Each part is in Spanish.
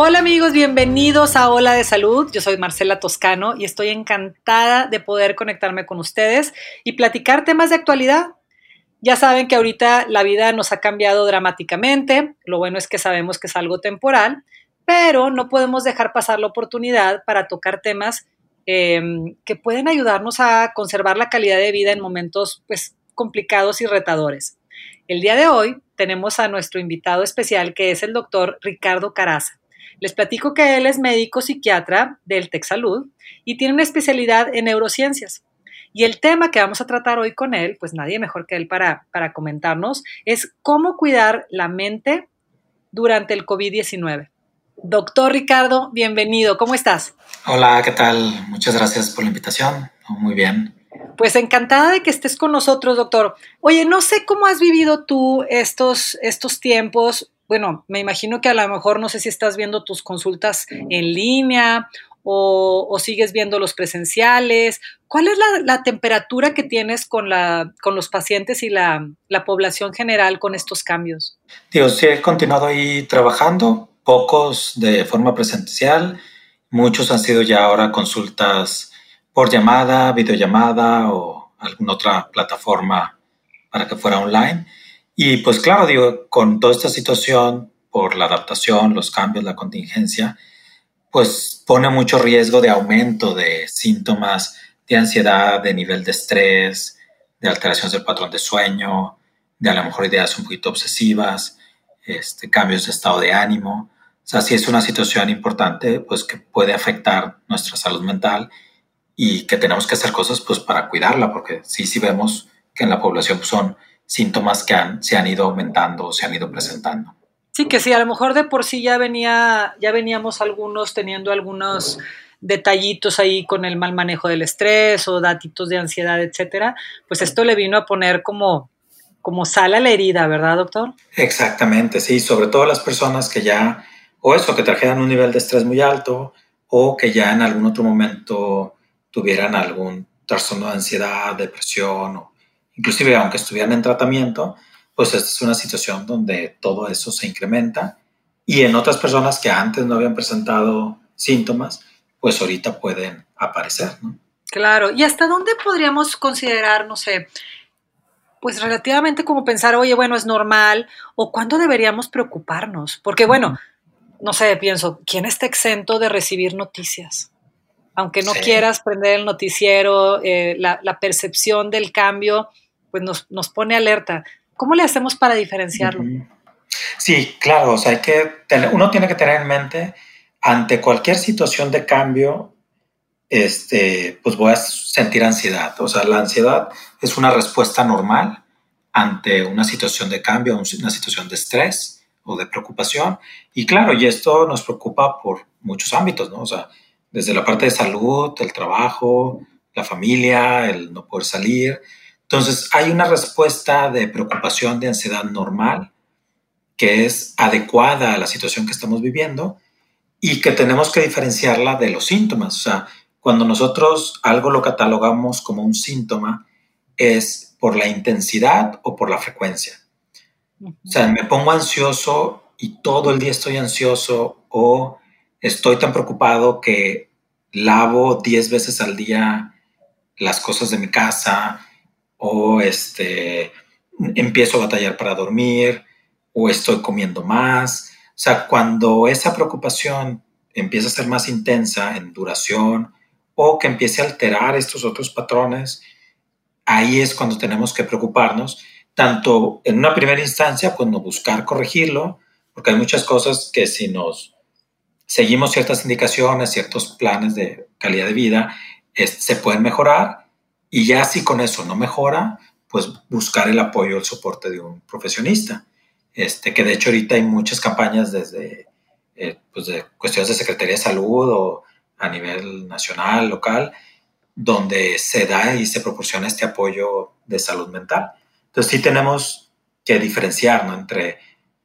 Hola amigos, bienvenidos a Hola de Salud. Yo soy Marcela Toscano y estoy encantada de poder conectarme con ustedes y platicar temas de actualidad. Ya saben que ahorita la vida nos ha cambiado dramáticamente. Lo bueno es que sabemos que es algo temporal, pero no podemos dejar pasar la oportunidad para tocar temas em, que pueden ayudarnos a conservar la calidad de vida en momentos pues, complicados y retadores. El día de hoy tenemos a nuestro invitado especial que es el doctor Ricardo Caraza. Les platico que él es médico psiquiatra del TechSalud y tiene una especialidad en neurociencias. Y el tema que vamos a tratar hoy con él, pues nadie mejor que él para, para comentarnos, es cómo cuidar la mente durante el COVID-19. Doctor Ricardo, bienvenido, ¿cómo estás? Hola, ¿qué tal? Muchas gracias por la invitación. Muy bien. Pues encantada de que estés con nosotros, doctor. Oye, no sé cómo has vivido tú estos, estos tiempos bueno, me imagino que a lo mejor no sé si estás viendo tus consultas en línea o, sigues viendo los presenciales. ¿Cuál es la, temperatura que tienes con, la, con los pacientes y la, población general con estos cambios? Digo, sí he continuado ahí trabajando, pocos de forma presencial, muchos han sido ya ahora consultas por llamada, videollamada o alguna otra plataforma para que fuera online. Y pues claro, digo, con toda esta situación, por la adaptación, los cambios, la contingencia, pues pone mucho riesgo de aumento de síntomas de ansiedad, de nivel de estrés, de alteraciones del patrón de sueño, de a lo mejor ideas un poquito obsesivas, este, cambios de estado de ánimo. O sea, sí es una situación importante, pues que puede afectar nuestra salud mental y que tenemos que hacer cosas pues para cuidarla, porque sí, sí vemos que en la población son síntomas que han, se han ido aumentando o se han ido presentando. Sí, que sí, a lo mejor de por sí ya venía, ya veníamos algunos teniendo algunos detallitos ahí con el mal manejo del estrés o datitos de ansiedad, etcétera, pues esto le vino a poner como, como sal a la herida, ¿verdad, doctor? Exactamente, sí, sobre todo las personas que ya, o eso, que trajeran un nivel de estrés muy alto, o que ya en algún otro momento tuvieran algún trastorno de ansiedad, depresión o inclusive aunque estuvieran en tratamiento, pues esta es una situación donde todo eso se incrementa y en otras personas que antes no habían presentado síntomas, pues ahorita pueden aparecer, ¿no? Claro, ¿y hasta dónde podríamos considerar, no sé, pues relativamente como pensar, oye, bueno, es normal, o cuándo deberíamos preocuparnos? Porque bueno, no sé, pienso, ¿quién está exento de recibir noticias? Aunque no quieras prender el noticiero, eh, la, la percepción del cambio, pues nos, pone alerta. ¿Cómo le hacemos para diferenciarlo? Sí, claro, o sea, hay que uno tiene que tener en mente ante cualquier situación de cambio, este, pues voy a sentir ansiedad. O sea, la ansiedad es una respuesta normal ante una situación de cambio, una situación de estrés o de preocupación. Y claro, y esto nos preocupa por muchos ámbitos, ¿no? O sea, desde la parte de salud, el trabajo, la familia, el no poder salir, entonces, hay una respuesta de preocupación, de ansiedad normal, que es adecuada a la situación que estamos viviendo y que tenemos que diferenciarla de los síntomas. O sea, cuando nosotros algo lo catalogamos como un síntoma, es por la intensidad o por la frecuencia. O sea, me pongo ansioso y todo el día estoy ansioso o estoy tan preocupado que lavo 10 veces al día las cosas de mi casa, o este, empiezo a batallar para dormir, o estoy comiendo más. O sea, cuando esa preocupación empieza a ser más intensa en duración o que empiece a alterar estos otros patrones, ahí es cuando tenemos que preocuparnos, tanto en una primera instancia, cuando buscar corregirlo, porque hay muchas cosas que si nos seguimos ciertas indicaciones, ciertos planes de calidad de vida, se pueden mejorar y ya si con eso no mejora, pues buscar el apoyo, el soporte de un profesionista. Este, que de hecho ahorita hay muchas campañas desde eh, pues de cuestiones de Secretaría de Salud o a nivel nacional, local, donde se da y se proporciona este apoyo de salud mental. Entonces sí tenemos que diferenciar entre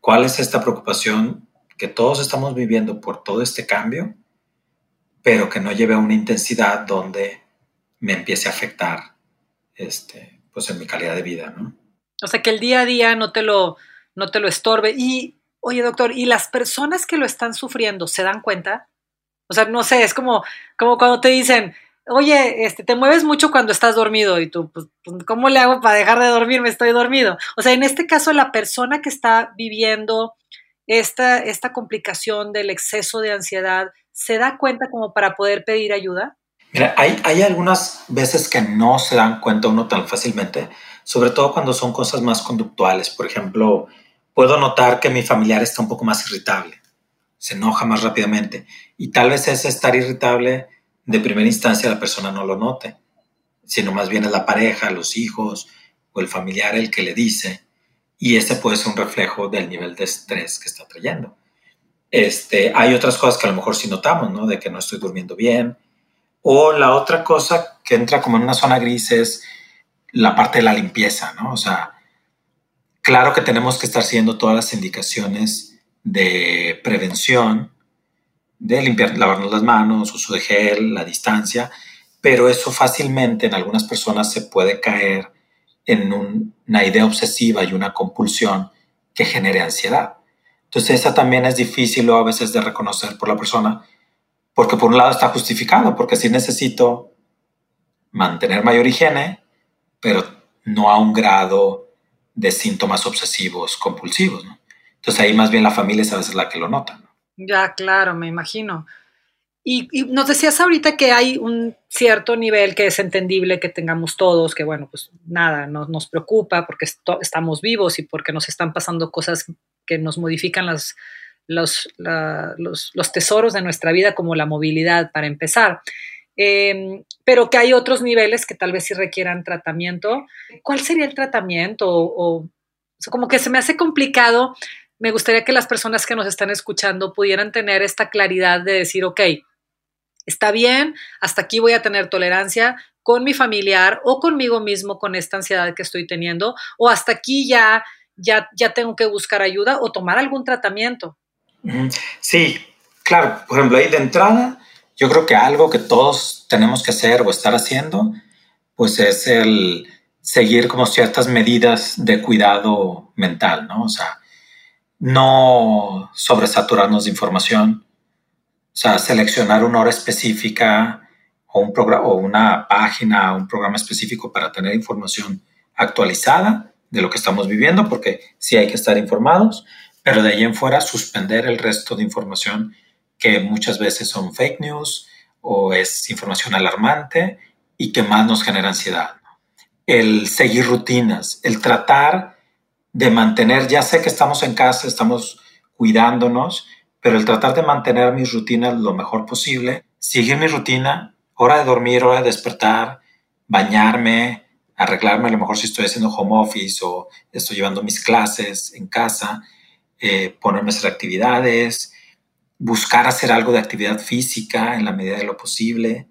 cuál es esta preocupación que todos estamos viviendo por todo este cambio, pero que no lleve a una intensidad donde me empiece a afectar este, pues en mi calidad de vida, ¿no? O sea, que el día a día no te lo, no te lo estorbe. Y, oye, doctor, ¿y las personas que lo están sufriendo se dan cuenta? O sea, no sé, es como, como cuando te dicen, oye, este, te mueves mucho cuando estás dormido y tú, pues, ¿cómo le hago para dejar de dormirme? Estoy dormido. O sea, en este caso, la persona que está viviendo esta, esta complicación del exceso de ansiedad, ¿se da cuenta como para poder pedir ayuda? Mira, hay, algunas veces que no se dan cuenta uno tan fácilmente, sobre todo cuando son cosas más conductuales. Por ejemplo, puedo notar que mi familiar está un poco más irritable, se enoja más rápidamente y tal vez ese estar irritable de primera instancia la persona no lo note, sino más bien es la pareja, los hijos o el familiar el que le dice y ese puede ser un reflejo del nivel de estrés que está trayendo. Este, hay otras cosas que a lo mejor sí notamos, ¿no? De que no estoy durmiendo bien. O la otra cosa que entra como en una zona gris es la parte de la limpieza, ¿no? O sea, claro que tenemos que estar siguiendo todas las indicaciones de prevención, de limpiar, lavarnos las manos, uso de gel, la distancia, pero eso fácilmente en algunas personas se puede caer en una idea obsesiva y una compulsión que genere ansiedad. Entonces esa también es difícil a veces de reconocer por la persona, porque por un lado está justificado, porque sí necesito mantener mayor higiene, pero no a un grado de síntomas obsesivos compulsivos. Entonces ahí más bien la familia es a veces la que lo nota. Ya, claro, me imagino. Y, nos decías ahorita que hay un cierto nivel que es entendible que tengamos todos, que bueno, pues nada, no, nos preocupa porque estamos vivos y porque nos están pasando cosas que nos modifican las, los, los, tesoros de nuestra vida, como la movilidad, para empezar. Em, pero que hay otros niveles que tal vez sí requieran tratamiento. ¿Cuál sería el tratamiento? o como que se me hace complicado. Me gustaría que las personas que nos están escuchando pudieran tener esta claridad de decir, ok, está bien, hasta aquí voy a tener tolerancia con mi familiar o conmigo mismo con esta ansiedad que estoy teniendo, o hasta aquí ya, ya, ya tengo que buscar ayuda o tomar algún tratamiento. Sí, claro, por ejemplo, ahí de entrada, yo creo que algo que todos tenemos que hacer o estar haciendo, pues es el seguir como ciertas medidas de cuidado mental, ¿no? O sea, no sobresaturarnos de información, o sea, seleccionar una hora específica o, un programa, o una página, un programa específico para tener información actualizada de lo que estamos viviendo, porque sí hay que estar informados, pero de ahí en fuera suspender el resto de información que muchas veces son fake news o es información alarmante y que más nos genera ansiedad. El seguir rutinas, el tratar de mantener, ya sé que estamos en casa, estamos cuidándonos, pero el tratar de mantener mis rutinas lo mejor posible, seguir mi rutina, hora de dormir, hora de despertar, bañarme, arreglarme a lo mejor si estoy haciendo home office o estoy llevando mis clases en casa, eh, a hacer actividades, buscar hacer algo de actividad física en la medida de lo posible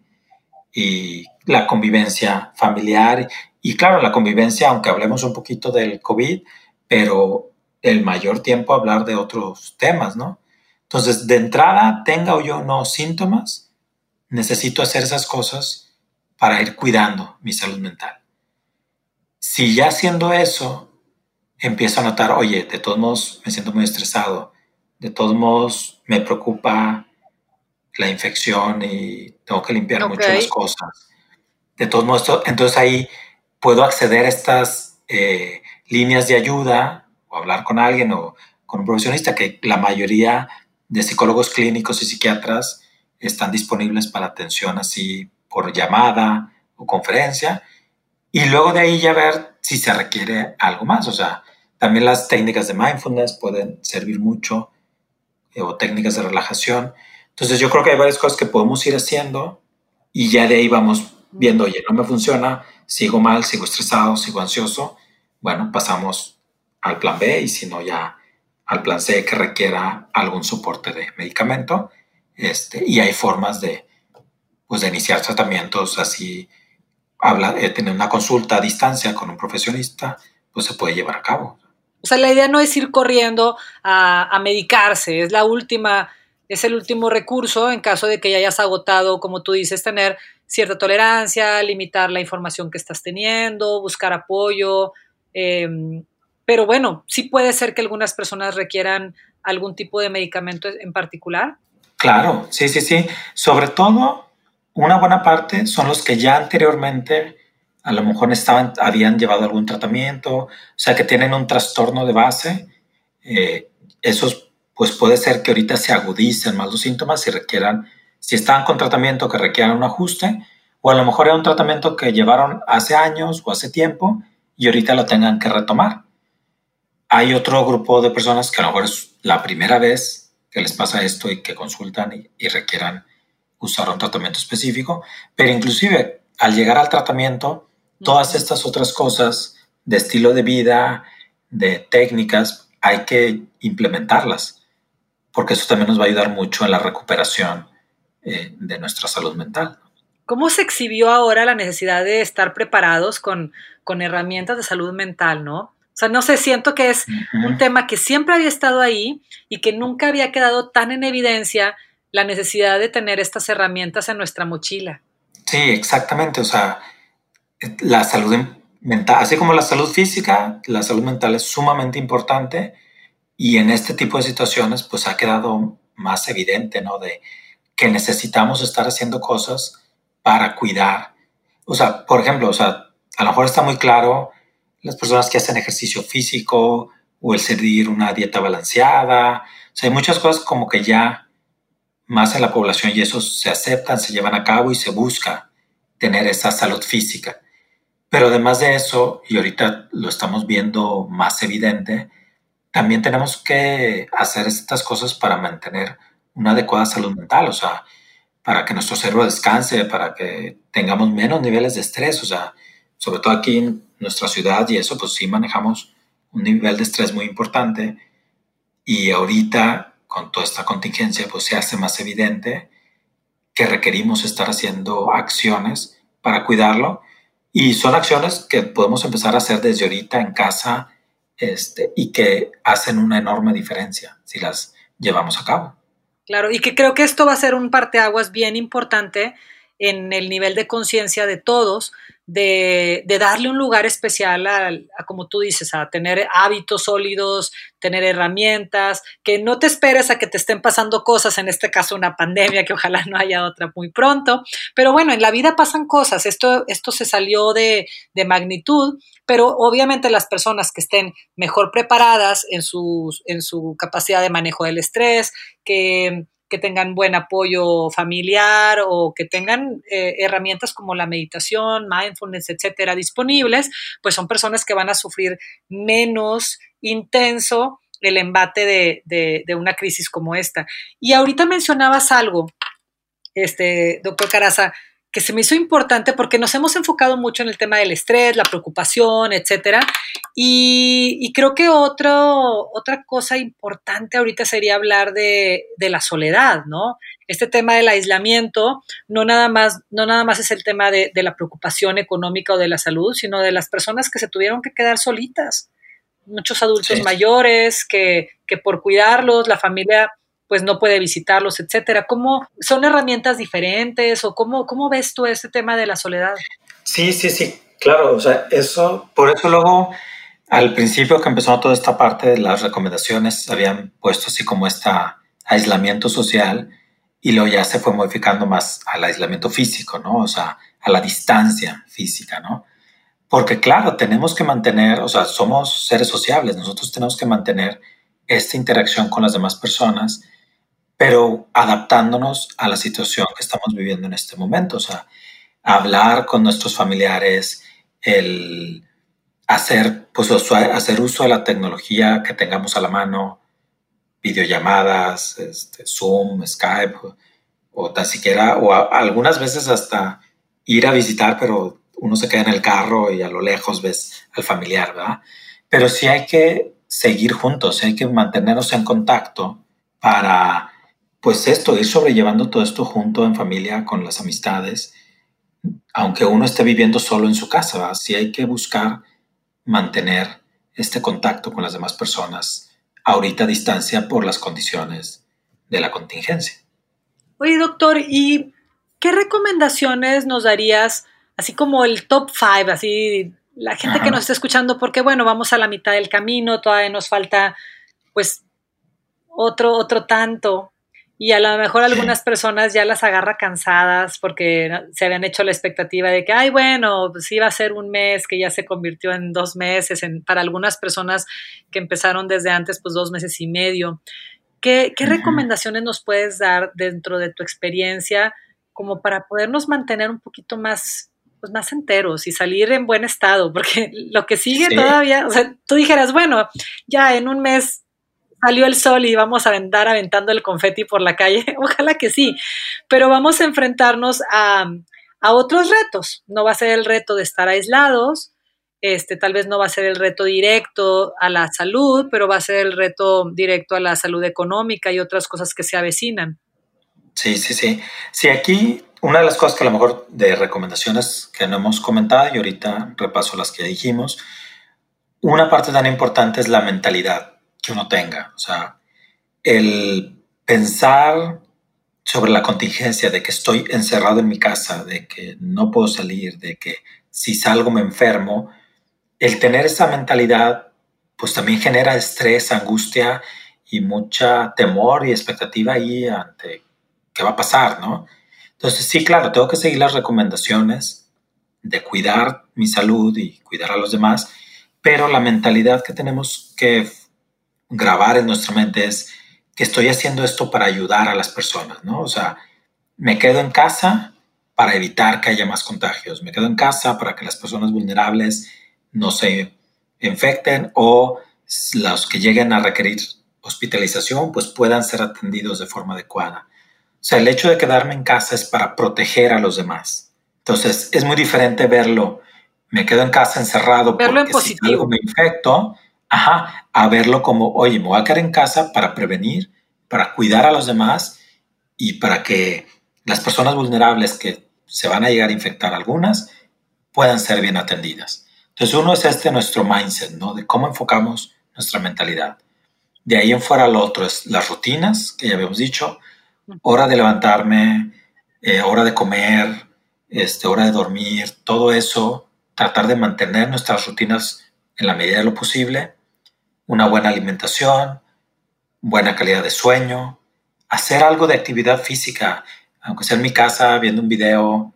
y la convivencia familiar y claro, la convivencia, aunque hablemos un poquito del COVID, pero el mayor tiempo hablar de otros temas, ¿no? Entonces, de entrada, tenga o yo no síntomas, necesito hacer esas cosas para ir cuidando mi salud mental. Si ya haciendo eso, empiezo a notar, oye, de todos modos me siento muy estresado, de todos modos me preocupa la infección y tengo que limpiar mucho las cosas. De todos modos, entonces ahí puedo acceder a estas eh, líneas de ayuda o hablar con alguien o con un profesionista que la mayoría de psicólogos clínicos y psiquiatras están disponibles para atención así por llamada o conferencia y luego de ahí ya ver si se requiere algo más. O sea, también las técnicas de mindfulness pueden servir mucho eh, o técnicas de relajación. Entonces yo creo que hay varias cosas que podemos ir haciendo y ya de ahí vamos viendo, oye, no me funciona, sigo mal, sigo estresado, sigo ansioso. Bueno, pasamos al plan B y si no ya al plan C que requiera algún soporte de medicamento. Este, y hay formas de, pues de iniciar tratamientos así, habla, eh, tener una consulta a distancia con un profesionista, pues se puede llevar a cabo. O sea, la idea no es ir corriendo a, a medicarse, es la última, es el último recurso en caso de que ya hayas agotado, como tú dices, tener cierta tolerancia, limitar la información que estás teniendo, buscar apoyo. Em, pero bueno, sí puede ser que algunas personas requieran algún tipo de medicamento en particular. Claro, sí, sí, sí. Sobre todo, una buena parte son los que ya anteriormente a lo mejor estaban, habían llevado algún tratamiento, o sea, que tienen un trastorno de base. Eh, esos, pues puede ser que ahorita se agudicen más los síntomas y requieran, si están con tratamiento que requieran un ajuste, o a lo mejor era un tratamiento que llevaron hace años o hace tiempo y ahorita lo tengan que retomar. Hay otro grupo de personas que a lo mejor es la primera vez que les pasa esto y que consultan y, y requieran usar un tratamiento específico, pero inclusive al llegar al tratamiento, todas estas otras cosas de estilo de vida, de técnicas, hay que implementarlas, porque eso también nos va a ayudar mucho en la recuperación eh, de nuestra salud mental. ¿Cómo se exhibió ahora la necesidad de estar preparados con, con herramientas de salud mental, no? O sea, no sé, siento que es un tema que siempre había estado ahí y que nunca había quedado tan en evidencia la necesidad de tener estas herramientas en nuestra mochila. Sí, exactamente. O sea, la salud mental, así como la salud física, la salud mental es sumamente importante y en este tipo de situaciones pues ha quedado más evidente, ¿no? De que necesitamos estar haciendo cosas para cuidar. O sea, por ejemplo, o sea, a lo mejor está muy claro las personas que hacen ejercicio físico o el seguir una dieta balanceada. O sea, hay muchas cosas como que ya más en la población y eso se aceptan, se llevan a cabo y se busca tener esa salud física. Pero además de eso, y ahorita lo estamos viendo más evidente, también tenemos que hacer estas cosas para mantener una adecuada salud mental, o sea, para que nuestro cerebro descanse, para que tengamos menos niveles de estrés, o sea, sobre todo aquí en nuestra ciudad y eso, pues sí manejamos un nivel de estrés muy importante y ahorita con toda esta contingencia, pues se hace más evidente que requerimos estar haciendo acciones para cuidarlo y son acciones que podemos empezar a hacer desde ahorita en casa este, y que hacen una enorme diferencia si las llevamos a cabo. Claro, y que creo que esto va a ser un parteaguas bien importante en el nivel de conciencia de todos, de, darle un lugar especial a, como tú dices, a tener hábitos sólidos, tener herramientas, que no te esperes a que te estén pasando cosas, en este caso una pandemia, que ojalá no haya otra muy pronto, pero bueno, en la vida pasan cosas, esto, esto se salió de, de magnitud, pero obviamente las personas que estén mejor preparadas en, en su capacidad de manejo del estrés, que que tengan buen apoyo familiar o que tengan eh, herramientas como la meditación, mindfulness, etcétera, disponibles, pues son personas que van a sufrir menos intenso el embate de, de una crisis como esta. Y ahorita mencionabas algo, este, doctor Caraza, que se me hizo importante porque nos hemos enfocado mucho en el tema del estrés, la preocupación, etcétera. Y, creo que otro, otra cosa importante ahorita sería hablar de, la soledad, ¿no? Este tema del aislamiento no nada más, no nada más es el tema de, la preocupación económica o de la salud, sino de las personas que se tuvieron que quedar solitas. Muchos adultos mayores que, que por cuidarlos, la familia pues no puede visitarlos, etcétera. ¿Cómo son herramientas diferentes o cómo, cómo ves tú este tema de la soledad? Sí, sí, sí, claro. O sea, eso, por eso luego al principio que empezó toda esta parte de las recomendaciones habían puesto así como este aislamiento social y luego ya se fue modificando más al aislamiento físico, ¿no? O sea, a la distancia física, ¿no? Porque claro, tenemos que mantener, o sea, somos seres sociables, nosotros tenemos que mantener esta interacción con las demás personas pero adaptándonos a la situación que estamos viviendo en este momento. O sea, hablar con nuestros familiares, el hacer, pues, hacer uso de la tecnología que tengamos a la mano, videollamadas, este, Zoom, Skype, o, tan siquiera, o algunas veces hasta ir a visitar, pero uno se queda en el carro y a lo lejos ves al familiar, ¿verdad? Pero sí hay que seguir juntos, hay que mantenernos en contacto para pues esto, ir sobrellevando todo esto junto en familia, con las amistades, aunque uno esté viviendo solo en su casa, sí hay que buscar mantener este contacto con las demás personas ahorita a distancia por las condiciones de la contingencia. Oye, doctor, ¿y qué recomendaciones nos darías, así como el top five, así la gente que nos está escuchando, porque bueno, vamos a la mitad del camino, todavía nos falta pues otro, otro tanto. Y a lo mejor algunas personas ya las agarra cansadas porque se habían hecho la expectativa de que, ay, bueno, pues iba a ser un mes que ya se convirtió en dos meses. En, para algunas personas que empezaron desde antes, pues dos meses y medio. ¿Qué, qué recomendaciones nos puedes dar dentro de tu experiencia como para podernos mantener un poquito más pues más enteros y salir en buen estado, porque lo que sigue todavía, o sea, tú dijeras, bueno, ya en un mes salió el sol y vamos a andar aventando el confeti por la calle, ojalá que sí, pero vamos a enfrentarnos a, a otros retos, no va a ser el reto de estar aislados, este, tal vez no va a ser el reto directo a la salud, pero va a ser el reto directo a la salud económica y otras cosas que se avecinan. Sí, sí, sí. Sí, aquí una de las cosas que a lo mejor de recomendaciones que no hemos comentado y ahorita repaso las que dijimos, una parte tan importante es la mentalidad que uno tenga, o sea, el pensar sobre la contingencia de que estoy encerrado en mi casa, de que no puedo salir, de que si salgo me enfermo, el tener esa mentalidad pues también genera estrés, angustia y mucha temor y expectativa ahí ante qué va a pasar, ¿no? Entonces, sí, claro, tengo que seguir las recomendaciones de cuidar mi salud y cuidar a los demás, pero la mentalidad que tenemos que grabar en nuestra mente es que estoy haciendo esto para ayudar a las personas, ¿no? O sea, me quedo en casa para evitar que haya más contagios, me quedo en casa para que las personas vulnerables no se infecten o los que lleguen a requerir hospitalización pues puedan ser atendidos de forma adecuada. O sea, el hecho de quedarme en casa es para proteger a los demás. Entonces, es muy diferente verlo, me quedo en casa encerrado verlo porque si algo me infecto, ajá, a verlo como, oye, me voy a quedar en casa para prevenir, para cuidar a los demás y para que las personas vulnerables que se van a llegar a infectar algunas puedan ser bien atendidas. Entonces, uno es este nuestro mindset, ¿no? De cómo enfocamos nuestra mentalidad. De ahí en fuera lo otro es las rutinas, que ya habíamos dicho, hora de levantarme, eh, hora de comer, este, hora de dormir, todo eso, tratar de mantener nuestras rutinas en la medida de lo posible, una buena alimentación, buena calidad de sueño, hacer algo de actividad física, aunque sea en mi casa viendo un video,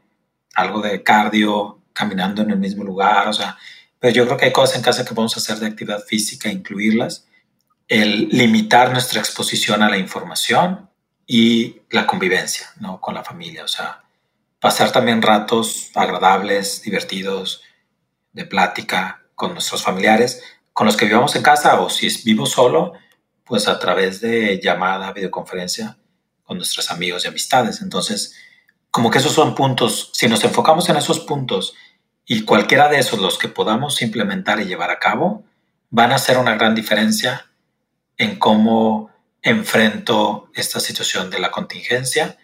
algo de cardio, caminando en el mismo lugar, o sea, pero yo creo que hay cosas en casa que podemos hacer de actividad física, incluirlas, el limitar nuestra exposición a la información, y la convivencia ¿no? con la familia. O sea, pasar también ratos agradables, divertidos, de plática con nuestros familiares, con los que vivamos en casa o si vivo solo, pues a través de llamada, videoconferencia con nuestros amigos y amistades. Entonces, como que esos son puntos, si nos enfocamos en esos puntos y cualquiera de esos los que podamos implementar y llevar a cabo, van a hacer una gran diferencia en cómo enfrento esta situación de la contingencia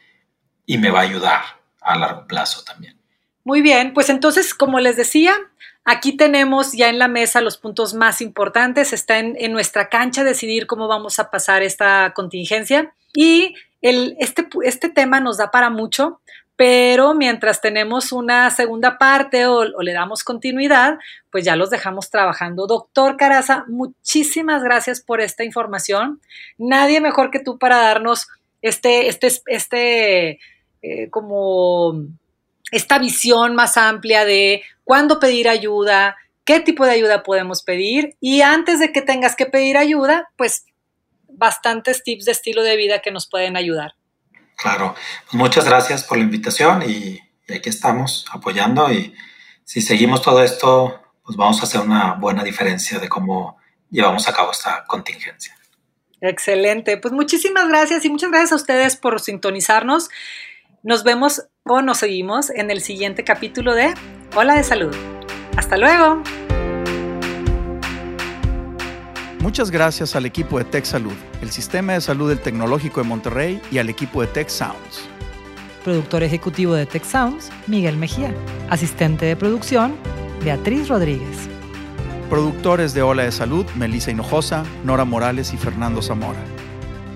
y me va a ayudar a largo plazo también. Muy bien, pues entonces, como les decía, aquí tenemos ya en la mesa los puntos más importantes. Está en, nuestra cancha decidir cómo vamos a pasar esta contingencia. Y este, este tema nos da para mucho pero mientras tenemos una segunda parte o, le damos continuidad, pues ya los dejamos trabajando. Doctor Caraza, muchísimas gracias por esta información. Nadie mejor que tú para darnos este, este, este, eh, como esta visión más amplia de cuándo pedir ayuda, qué tipo de ayuda podemos pedir y antes de que tengas que pedir ayuda, pues bastantes tips de estilo de vida que nos pueden ayudar. Claro, pues muchas gracias por la invitación y, aquí estamos apoyando y si seguimos todo esto, pues vamos a hacer una buena diferencia de cómo llevamos a cabo esta contingencia. Excelente, pues muchísimas gracias y muchas gracias a ustedes por sintonizarnos. Nos vemos o nos seguimos en el siguiente capítulo de Hola de Salud. Hasta luego. Muchas gracias al equipo de Tech Salud, el Sistema de Salud del Tecnológico de Monterrey y al equipo de Tech Sounds. Productor ejecutivo de Tech Sounds, Miguel Mejía. Asistente de producción, Beatriz Rodríguez. Productores de Ola de Salud, Melissa Hinojosa, Nora Morales y Fernando Zamora.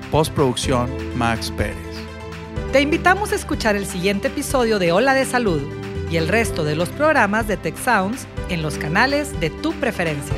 Postproducción, Max Pérez. Te invitamos a escuchar el siguiente episodio de Ola de Salud y el resto de los programas de Tech Sounds en los canales de tu preferencia.